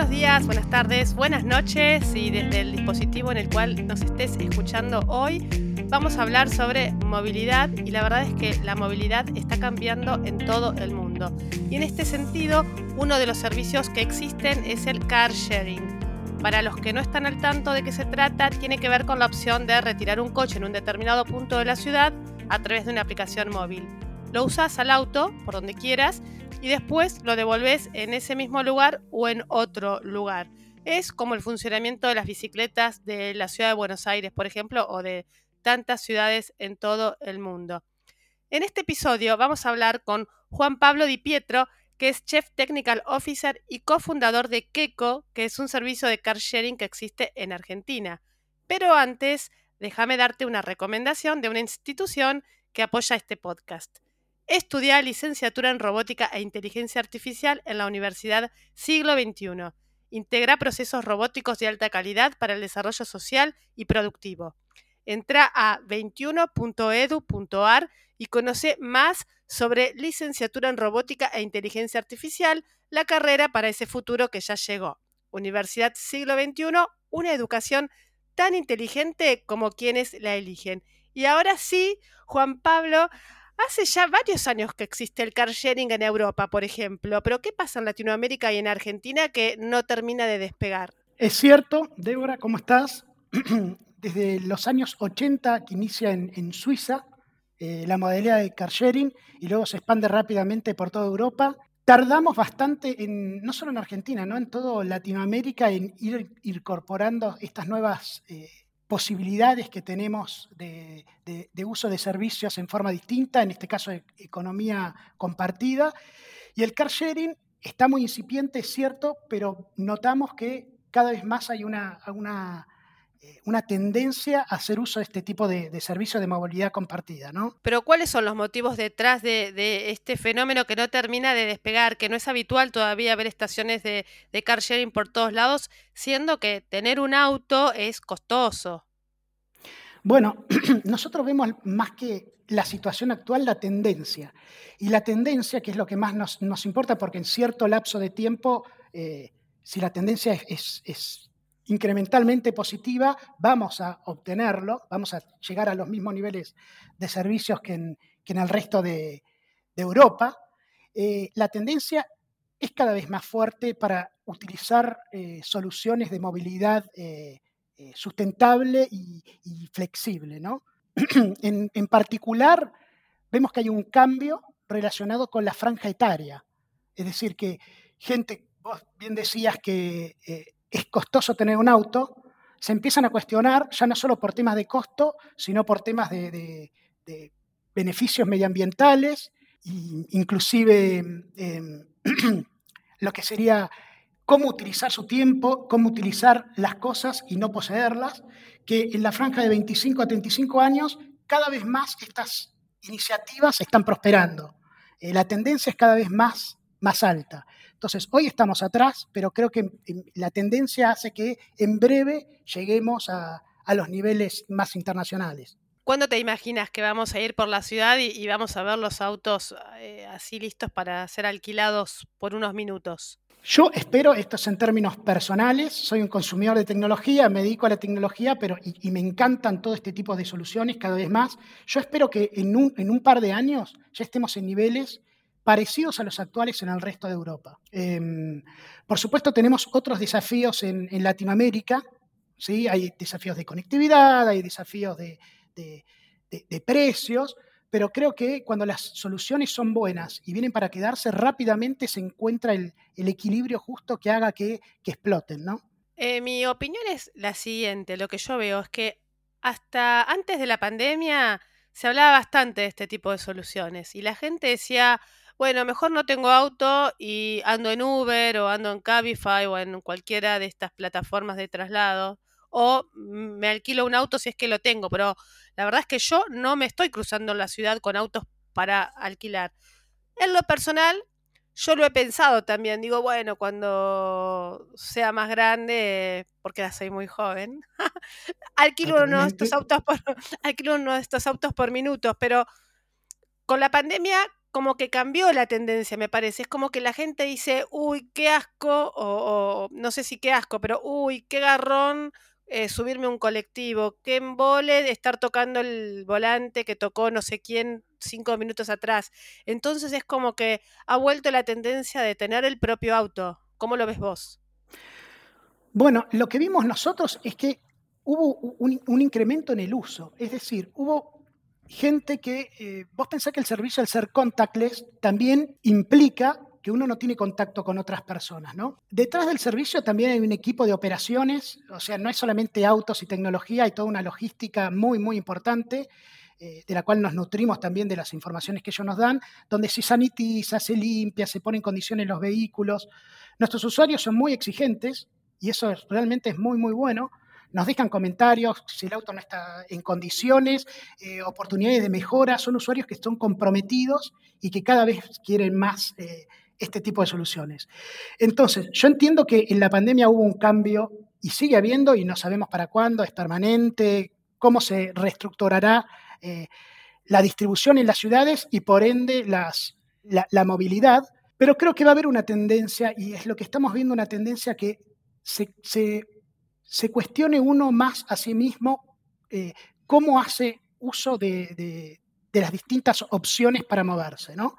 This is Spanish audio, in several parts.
Buenos días, buenas tardes, buenas noches y desde el dispositivo en el cual nos estés escuchando hoy vamos a hablar sobre movilidad y la verdad es que la movilidad está cambiando en todo el mundo. Y en este sentido, uno de los servicios que existen es el car sharing. Para los que no están al tanto de qué se trata, tiene que ver con la opción de retirar un coche en un determinado punto de la ciudad a través de una aplicación móvil. Lo usas al auto, por donde quieras, y después lo devolves en ese mismo lugar o en otro lugar. Es como el funcionamiento de las bicicletas de la ciudad de Buenos Aires, por ejemplo, o de tantas ciudades en todo el mundo. En este episodio vamos a hablar con Juan Pablo Di Pietro, que es Chief Technical Officer y cofundador de Keko, que es un servicio de car sharing que existe en Argentina. Pero antes, déjame darte una recomendación de una institución que apoya este podcast. Estudia licenciatura en robótica e inteligencia artificial en la Universidad Siglo XXI. Integra procesos robóticos de alta calidad para el desarrollo social y productivo. Entra a 21.edu.ar y conoce más sobre licenciatura en robótica e inteligencia artificial, la carrera para ese futuro que ya llegó. Universidad Siglo XXI, una educación tan inteligente como quienes la eligen. Y ahora sí, Juan Pablo, hace ya varios años que existe el car sharing en Europa, por ejemplo, pero ¿qué pasa en Latinoamérica y en Argentina que no termina de despegar? Es cierto, Débora, ¿cómo estás? desde los años 80 que inicia en, Suiza eh, la modalidad de car sharing y luego se expande rápidamente por toda Europa. Tardamos bastante, en, no solo en Argentina, ¿no? en toda Latinoamérica, en ir incorporando estas nuevas eh, posibilidades que tenemos de, uso de servicios en forma distinta, en este caso de economía compartida. Y el car sharing está muy incipiente, es cierto, pero notamos que cada vez más hay una, una tendencia a hacer uso de este tipo de, servicios de movilidad compartida, ¿no? Pero ¿cuáles son los motivos detrás de, este fenómeno que no termina de despegar, que no es habitual todavía ver estaciones de, car sharing por todos lados, siendo que tener un auto es costoso? Bueno, nosotros vemos más que la situación actual, la tendencia. Y la tendencia, que es lo que más nos, importa, porque en cierto lapso de tiempo, eh, si la tendencia es incrementalmente positiva, vamos a obtenerlo, vamos a llegar a los mismos niveles de servicios que en, el resto de, Europa. Eh, la tendencia es cada vez más fuerte para utilizar eh, soluciones de movilidad eh, sustentable y, flexible. ¿no? en, en, particular, vemos que hay un cambio relacionado con la franja etaria. Es decir, que gente, vos bien decías que es costoso tener un auto, se empiezan a cuestionar ya no solo por temas de costo, sino por temas de, beneficios medioambientales, inclusive em, lo que sería cómo utilizar su tiempo, cómo utilizar las cosas y no poseerlas, que en la franja de 25 a 35 años cada vez más estas iniciativas están prosperando. Eh, la tendencia es cada vez más, más alta. Entonces, hoy estamos atrás, pero creo que la tendencia hace que en breve lleguemos a, los niveles más internacionales. ¿Cuándo te imaginas que vamos a ir por la ciudad y, vamos a ver los autos eh, así listos para ser alquilados por unos minutos? Yo espero, esto es en términos personales, soy un consumidor de tecnología, me dedico a la tecnología, pero y, me encantan todo este tipo de soluciones cada vez más. Yo espero que en un, en un par de años ya estemos en niveles parecidos a los actuales en el resto de Europa. Em, por supuesto, tenemos otros desafíos en, Latinoamérica, ¿sí? hay desafíos de conectividad, hay desafíos de, precios, pero creo que cuando las soluciones son buenas y vienen para quedarse, rápidamente se encuentra el, equilibrio justo que haga que, exploten, ¿no? Eh, mi opinión es la siguiente, lo que yo veo es que hasta antes de la pandemia se hablaba bastante de este tipo de soluciones y la gente decía, bueno, mejor no tengo auto y ando en Uber o ando en Cabify o en cualquiera de estas plataformas de traslado. O me alquilo un auto si es que lo tengo, pero la verdad es que yo no me estoy cruzando la ciudad con autos para alquilar. En lo personal, yo lo he pensado también. Digo, bueno, cuando sea más grande, porque ya soy muy joven, alquilo uno de estos autos por, alquilo uno de estos autos por minutos, pero con la pandemia como que cambió la tendencia, me parece. Es como que la gente dice, uy, qué asco, o, no sé si qué asco, pero uy, qué garrón eh, subirme a un colectivo, qué embole estar tocando el volante que tocó no sé quién cinco minutos atrás. Entonces es como que ha vuelto la tendencia de tener el propio auto. ¿Cómo lo ves vos? Bueno, lo que vimos nosotros es que hubo un, incremento en el uso, es decir, hubo gente que, eh, vos pensás que el servicio al ser contactless también implica que uno no tiene contacto con otras personas, ¿no? Detrás del servicio también hay un equipo de operaciones, o sea, no es solamente autos y tecnología, hay toda una logística muy, muy importante, eh, de la cual nos nutrimos también de las informaciones que ellos nos dan, donde se sanitiza, se limpia, se pone en condiciones los vehículos. Nuestros usuarios son muy exigentes, y eso realmente es muy, muy bueno. Nos dejan comentarios si el auto no está en condiciones, eh, oportunidades de mejora. Son usuarios que están comprometidos y que cada vez quieren más eh, este tipo de soluciones. Entonces, yo entiendo que en la pandemia hubo un cambio y sigue habiendo y no sabemos para cuándo, es permanente, cómo se reestructurará eh, la distribución en las ciudades y por ende las, la movilidad. Pero creo que va a haber una tendencia, y es lo que estamos viendo, una tendencia que se, cuestione uno más a sí mismo eh, cómo hace uso de, las distintas opciones para moverse, ¿no?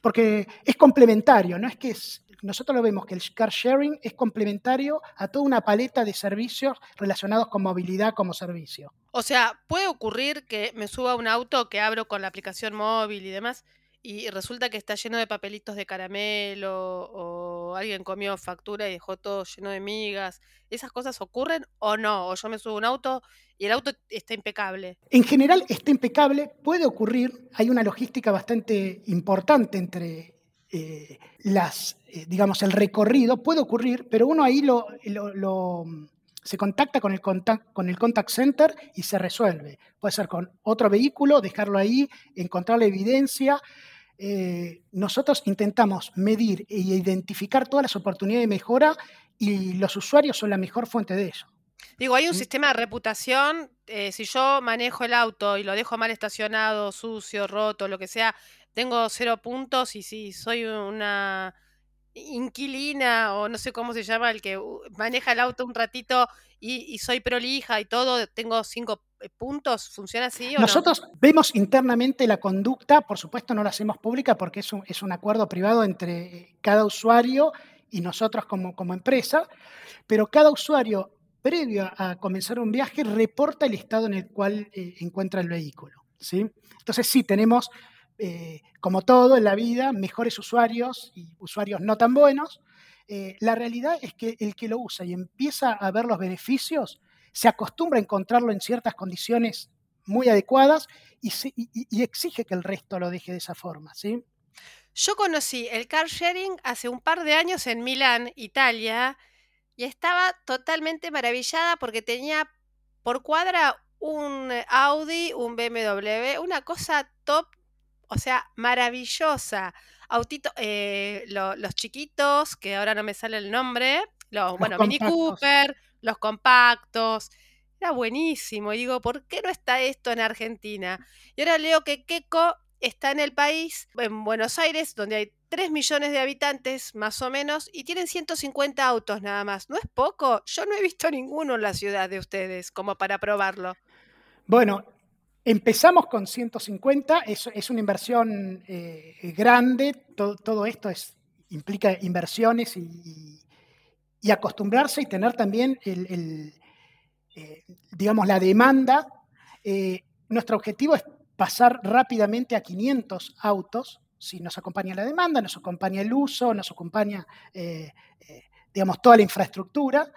Porque es complementario, no es que nosotros lo vemos que el car sharing es complementario a toda una paleta de servicios relacionados con movilidad como servicio. O sea, puede ocurrir que me suba un auto que abro con la aplicación móvil y demás y resulta que está lleno de papelitos de caramelo o alguien comió factura y dejó todo lleno de migas. ¿Esas cosas ocurren o no? O yo me subo a un auto y el auto está impecable. En general está impecable, puede ocurrir, hay una logística bastante importante entre eh, las, eh, digamos, el recorrido, puede ocurrir, pero uno ahí lo, lo, se contacta con el, contact, con el contact center y se resuelve. Puede ser con otro vehículo, dejarlo ahí, encontrar la evidencia. Eh, nosotros intentamos medir e identificar todas las oportunidades de mejora y los usuarios son la mejor fuente de eso. Digo, hay un sistema de reputación. Eh, si yo manejo el auto y lo dejo mal estacionado, sucio, roto, lo que sea, tengo cero puntos y si soy una inquilina o no sé cómo se llama el que maneja el auto un ratito y, soy prolija y todo, tengo cinco puntos, ¿funciona así? O Nosotros vemos internamente la conducta, por supuesto no la hacemos pública porque es un, acuerdo privado entre cada usuario y nosotros como, empresa, pero cada usuario previo a comenzar un viaje reporta el estado en el cual eh, encuentra el vehículo. ¿sí? Entonces sí, tenemos eh, como todo en la vida, mejores usuarios y usuarios no tan buenos. Eh, la realidad es que el que lo usa y empieza a ver los beneficios, se acostumbra a encontrarlo en ciertas condiciones muy adecuadas y, exige que el resto lo deje de esa forma. ¿sí? Yo conocí el car sharing hace un par de años en Milán, Italia, y estaba totalmente maravillada porque tenía por cuadra un Audi, un BMW, una cosa top o sea, maravillosa. Autito, eh, los chiquitos, que ahora no me sale el nombre, los, bueno, Mini Cooper, los compactos. Era buenísimo. Digo, ¿por qué no está esto en Argentina? Y ahora leo que Keco está en el país, en Buenos Aires, donde hay 3 millones de habitantes, más o menos, y tienen 150 autos nada más. ¿No es poco? Yo no he visto ninguno en la ciudad de ustedes como para probarlo. Bueno, Empezamos con 150, es, es una inversión eh, grande, todo, esto es, implica inversiones y, acostumbrarse y tener también eh, digamos, la demanda. Eh, nuestro objetivo es pasar rápidamente a 500 autos, si nos acompaña la demanda, nos acompaña el uso, nos acompaña, digamos, toda la infraestructura.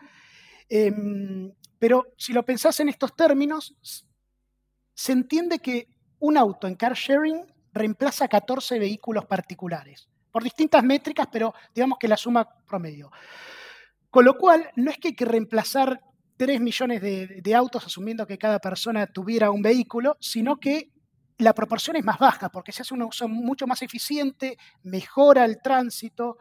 Em, pero si lo pensás en estos términos, se entiende que un auto en car sharing reemplaza 14 vehículos particulares, por distintas métricas, pero digamos que la suma promedio. Con lo cual, no es que hay que reemplazar 3 millones de, autos asumiendo que cada persona tuviera un vehículo, sino que la proporción es más baja porque se hace un uso mucho más eficiente, mejora el tránsito.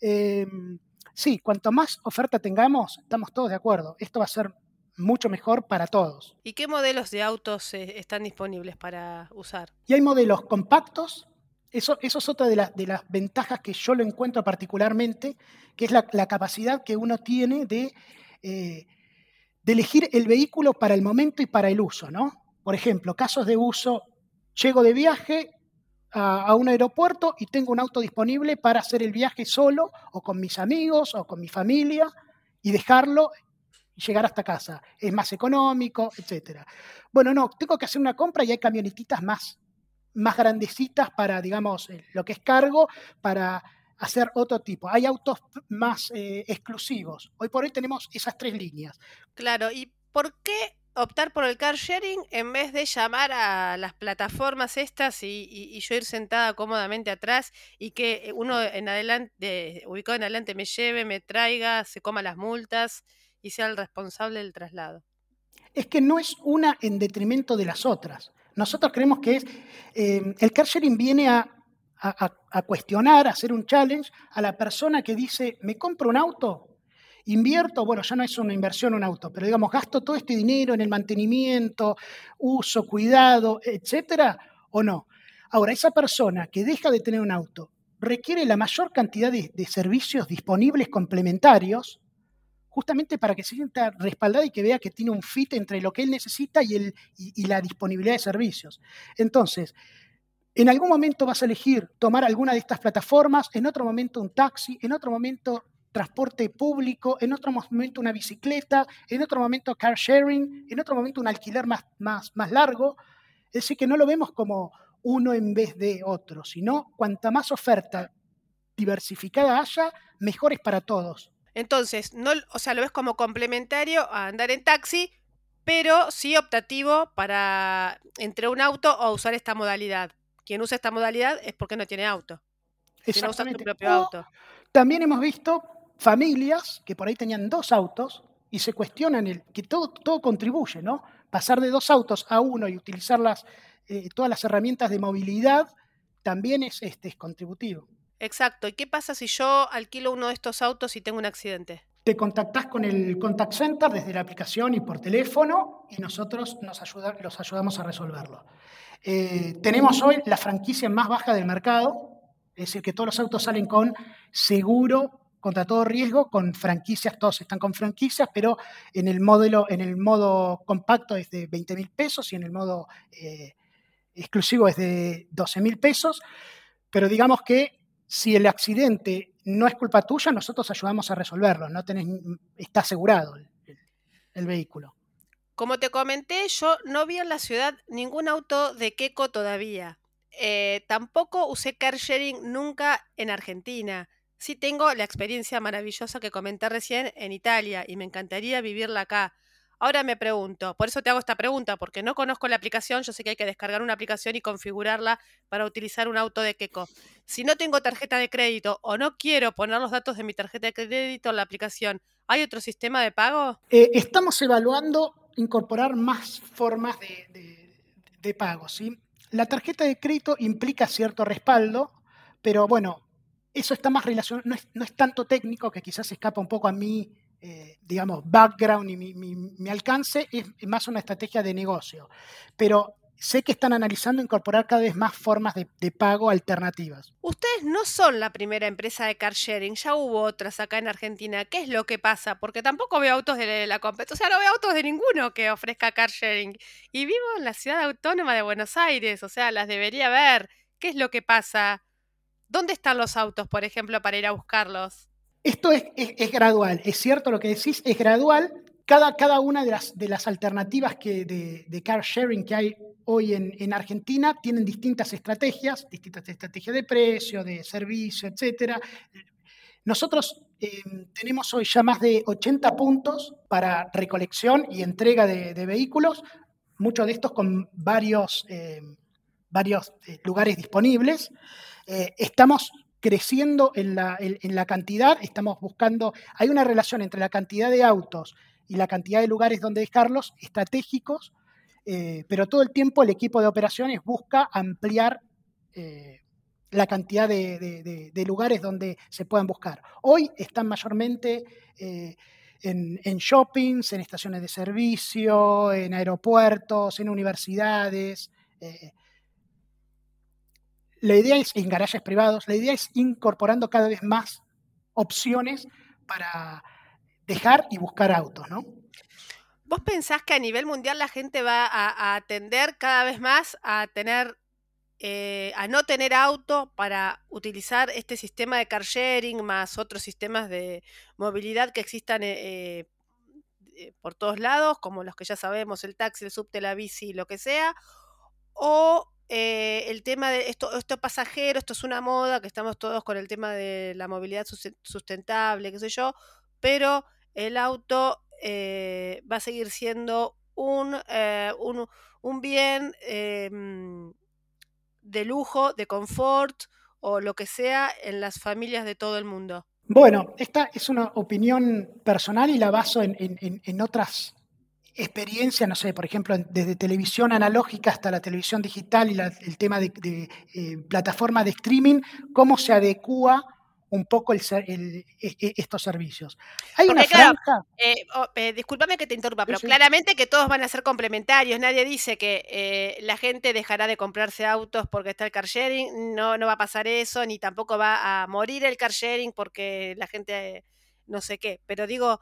Em, sí, cuanto más oferta tengamos, estamos todos de acuerdo. Esto va a ser mucho mejor para todos. ¿Y qué modelos de autos eh, están disponibles para usar? Y hay modelos compactos, Eso, eso es otra de, de, las ventajas que yo lo encuentro particularmente, que es la, capacidad que uno tiene de, eh, de elegir el vehículo para el momento y para el uso, ¿no? Por ejemplo, casos de uso, llego de viaje a, un aeropuerto y tengo un auto disponible para hacer el viaje solo o con mis amigos o con mi familia y dejarlo y llegar hasta casa. Es más económico, etc. Bueno, no, tengo que hacer una compra y hay camionetitas más, más grandecitas para, digamos, eh, lo que es cargo, para hacer otro tipo. Hay autos más eh, exclusivos. Hoy por hoy tenemos esas tres líneas. Claro, ¿y por qué optar por el car sharing en vez de llamar a las plataformas estas y, yo ir sentada cómodamente atrás y que uno en adelante, ubicado en adelante, me lleve, me traiga, se coma las multas y sea el responsable del traslado? Es que no es una en detrimento de las otras. Nosotros creemos que es, eh, el car sharing viene a, a cuestionar, a hacer un challenge a la persona que dice, me compro un auto, Invierto, bueno, ya no es una inversión un auto, pero digamos, gasto todo este dinero en el mantenimiento, uso, cuidado, etcétera, o no. Ahora, esa persona que deja de tener un auto requiere la mayor cantidad de, servicios disponibles complementarios, justamente para que se sienta respaldada y que vea que tiene un fit entre lo que él necesita y, el, y la disponibilidad de servicios. Entonces, en algún momento vas a elegir tomar alguna de estas plataformas, en otro momento un taxi, en otro momento transporte público, en otro momento una bicicleta, en otro momento car sharing, en otro momento un alquiler más, más, largo. Es decir, que no lo vemos como uno en vez de otro, sino cuanta más oferta diversificada haya, mejor es para todos. Entonces, no, o sea, lo ves como complementario a andar en taxi, pero sí optativo para entre un auto o usar esta modalidad. Quien usa esta modalidad es porque no tiene auto. Si no usa su propio auto. También hemos visto familias que por ahí tenían dos autos y se cuestionan el, que todo, todo contribuye, ¿no? Pasar de dos autos a uno y utilizar las, eh, todas las herramientas de movilidad también es, este, es contributivo. Exacto. ¿Y qué pasa si yo alquilo uno de estos autos y tengo un accidente? Te contactás con el contact center desde la aplicación y por teléfono y nosotros nos ayuda, los ayudamos a resolverlo. Eh, tenemos hoy la franquicia más baja del mercado, es decir, que todos los autos salen con seguro contra todo riesgo con franquicias, todos están con franquicias, pero en el modelo, en el modo compacto es de 20 mil pesos y en el modo eh, exclusivo es de 12 mil pesos. Pero digamos que si el accidente no es culpa tuya, nosotros ayudamos a resolverlo, no tenés, está asegurado el, vehículo. Como te comenté, yo no vi en la ciudad ningún auto de Keco todavía. Eh, tampoco usé car sharing nunca en Argentina. Sí tengo la experiencia maravillosa que comenté recién en Italia y me encantaría vivirla acá. Ahora me pregunto, por eso te hago esta pregunta, porque no conozco la aplicación, yo sé que hay que descargar una aplicación y configurarla para utilizar un auto de Keco. Si no tengo tarjeta de crédito o no quiero poner los datos de mi tarjeta de crédito en la aplicación, ¿hay otro sistema de pago? Eh, estamos evaluando incorporar más formas de, pago. ¿sí? La tarjeta de crédito implica cierto respaldo, pero bueno, eso está más relacionado, no es, tanto técnico, que quizás escapa un poco a mi, eh, digamos, background y mi, alcance, es más una estrategia de negocio. Pero sé que están analizando incorporar cada vez más formas de, pago alternativas. Ustedes no son la primera empresa de car sharing, ya hubo otras acá en Argentina. ¿Qué es lo que pasa? Porque tampoco veo autos de la competencia, o sea, no veo autos de ninguno que ofrezca car sharing. Y vivo en la ciudad autónoma de Buenos Aires, o sea, las debería ver. ¿Qué es lo que pasa? ¿Dónde están los autos, por ejemplo, para ir a buscarlos? Esto es, gradual, es cierto lo que decís, es gradual. Cada, cada una de las, de las alternativas que de, car sharing que hay hoy en, Argentina tienen distintas estrategias, distintas estrategias de precio, de servicio, etc. Nosotros eh, tenemos hoy ya más de 80 puntos para recolección y entrega de, vehículos, muchos de estos con varios, eh, varios eh, lugares disponibles. Estamos creciendo en la, cantidad, estamos buscando, hay una relación entre la cantidad de autos y la cantidad de lugares donde dejarlos estratégicos, eh, pero todo el tiempo el equipo de operaciones busca ampliar eh, la cantidad de, lugares donde se puedan buscar. Hoy están mayormente en, en, shoppings, en estaciones de servicio, en aeropuertos, en universidades la idea es, en garajes privados, la idea es incorporando cada vez más opciones para dejar y buscar autos, ¿no? ¿Vos pensás que a nivel mundial la gente va a, atender cada vez más a tener, eh, a no tener auto para utilizar este sistema de car sharing más otros sistemas de movilidad que existan eh, eh, por todos lados, como los que ya sabemos, el taxi, el subte, la bici, lo que sea? ¿O el tema de esto, esto es pasajero, esto es una moda, que estamos todos con el tema de la movilidad sustentable, qué sé yo, pero el auto eh, va a seguir siendo un, eh, un, bien em, de lujo, de confort o lo que sea en las familias de todo el mundo? Bueno, esta es una opinión personal y la baso en, otras experiencias, no sé, por ejemplo, desde televisión analógica hasta la televisión digital y el tema de, eh, plataforma de streaming, cómo se adecua un poco el, e, e, estos servicios. Hay una franja. Eh, eh, discúlpame que te interrumpa, pero claramente que todos van a ser complementarios. Nadie dice que eh, la gente dejará de comprarse autos porque está el car sharing. No, no va a pasar eso, ni tampoco va a morir el car sharing porque la gente no sé qué. Pero digo,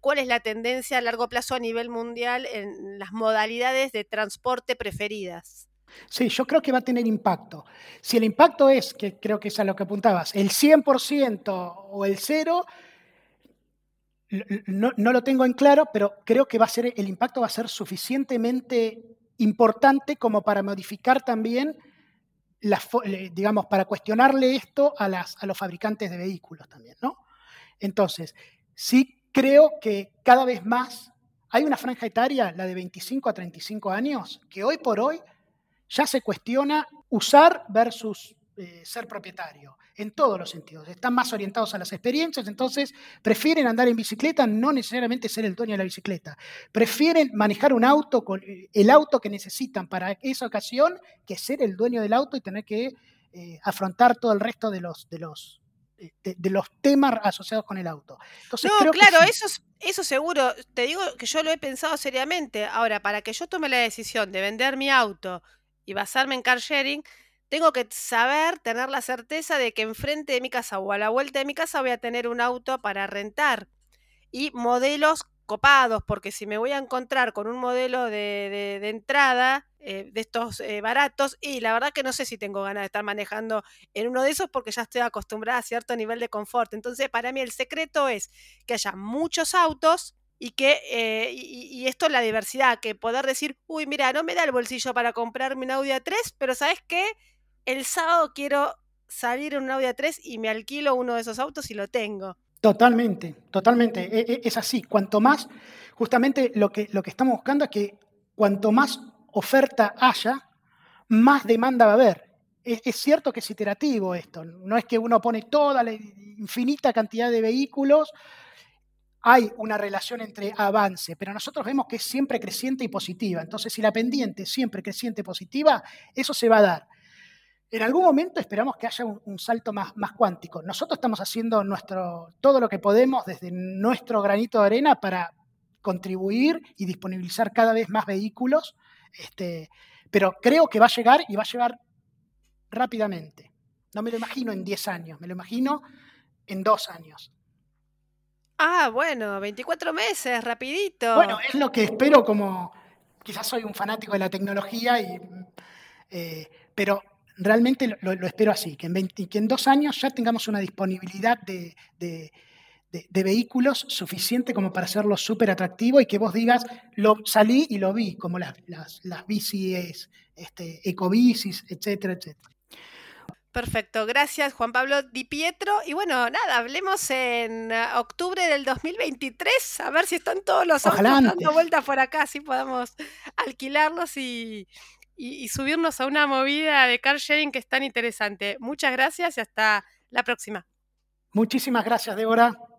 ¿cuál es la tendencia a largo plazo a nivel mundial en las modalidades de transporte preferidas? Sí, yo creo que va a tener impacto. Si el impacto es, que creo que es a lo que apuntabas, el 100% o el cero, no, lo tengo en claro, pero creo que va a ser, el impacto va a ser suficientemente importante como para modificar también, digamos, para cuestionarle esto a, a los fabricantes de vehículos también, ¿no? Entonces, sí creo que cada vez más hay una franja etaria, la de 25 a 35 años, que hoy por hoy ya se cuestiona usar versus eh, ser propietario, en todos los sentidos. Están más orientados a las experiencias, entonces prefieren andar en bicicleta, no necesariamente ser el dueño de la bicicleta. Prefieren manejar un auto, con eh, el auto que necesitan para esa ocasión, que ser el dueño del auto y tener que eh, afrontar todo el resto de los, de los, de, los temas asociados con el auto. Entonces, no, claro, eso, eso seguro, te digo que yo lo he pensado seriamente. Ahora, para que yo tome la decisión de vender mi auto y basarme en car sharing, tengo que saber, tener la certeza de que enfrente de mi casa o a la vuelta de mi casa voy a tener un auto para rentar y modelos copados, porque si me voy a encontrar con un modelo de, entrada eh, de estos eh, baratos, y la verdad que no sé si tengo ganas de estar manejando en uno de esos porque ya estoy acostumbrada a cierto nivel de confort. Entonces, para mí el secreto es que haya muchos autos y que eh, y, esto es la diversidad, que poder decir, uy, mira, no me da el bolsillo para comprarme un Audi A3, pero ¿sabes qué? El sábado quiero salir en un Audi A3 y me alquilo uno de esos autos y lo tengo. Totalmente, totalmente. E, e, es así. Cuanto más, justamente lo que, lo que estamos buscando es que cuanto más oferta haya, más demanda va a haber. Es, es, cierto que es iterativo esto. No es que uno pone toda la infinita cantidad de vehículos hay una relación entre avance, pero nosotros vemos que es siempre creciente y positiva. Entonces, si la pendiente es siempre creciente y positiva, eso se va a dar. En algún momento esperamos que haya un, salto más, más, cuántico. Nosotros estamos haciendo nuestro, todo lo que podemos desde nuestro granito de arena para contribuir y disponibilizar cada vez más vehículos, este, pero creo que va a llegar y va a llegar rápidamente. No me lo imagino en 10 años, me lo imagino en dos años. Ah, bueno, 24 meses, rapidito. Bueno, es lo que espero como, quizás soy un fanático de la tecnología, y, eh, pero realmente lo, espero así, que en, que en dos años ya tengamos una disponibilidad de, vehículos suficiente como para hacerlo súper atractivo y que vos digas, lo salí y lo vi, como las, las, las bicis, este, ecobicis, etcétera, etcétera. Perfecto, gracias Juan Pablo Di Pietro. Y bueno, nada, hablemos en octubre del 2023, a ver si están todos los autos dando vueltas por acá, así podamos alquilarlos y, y subirnos a una movida de car sharing que es tan interesante. Muchas gracias y hasta la próxima. Muchísimas gracias, Débora.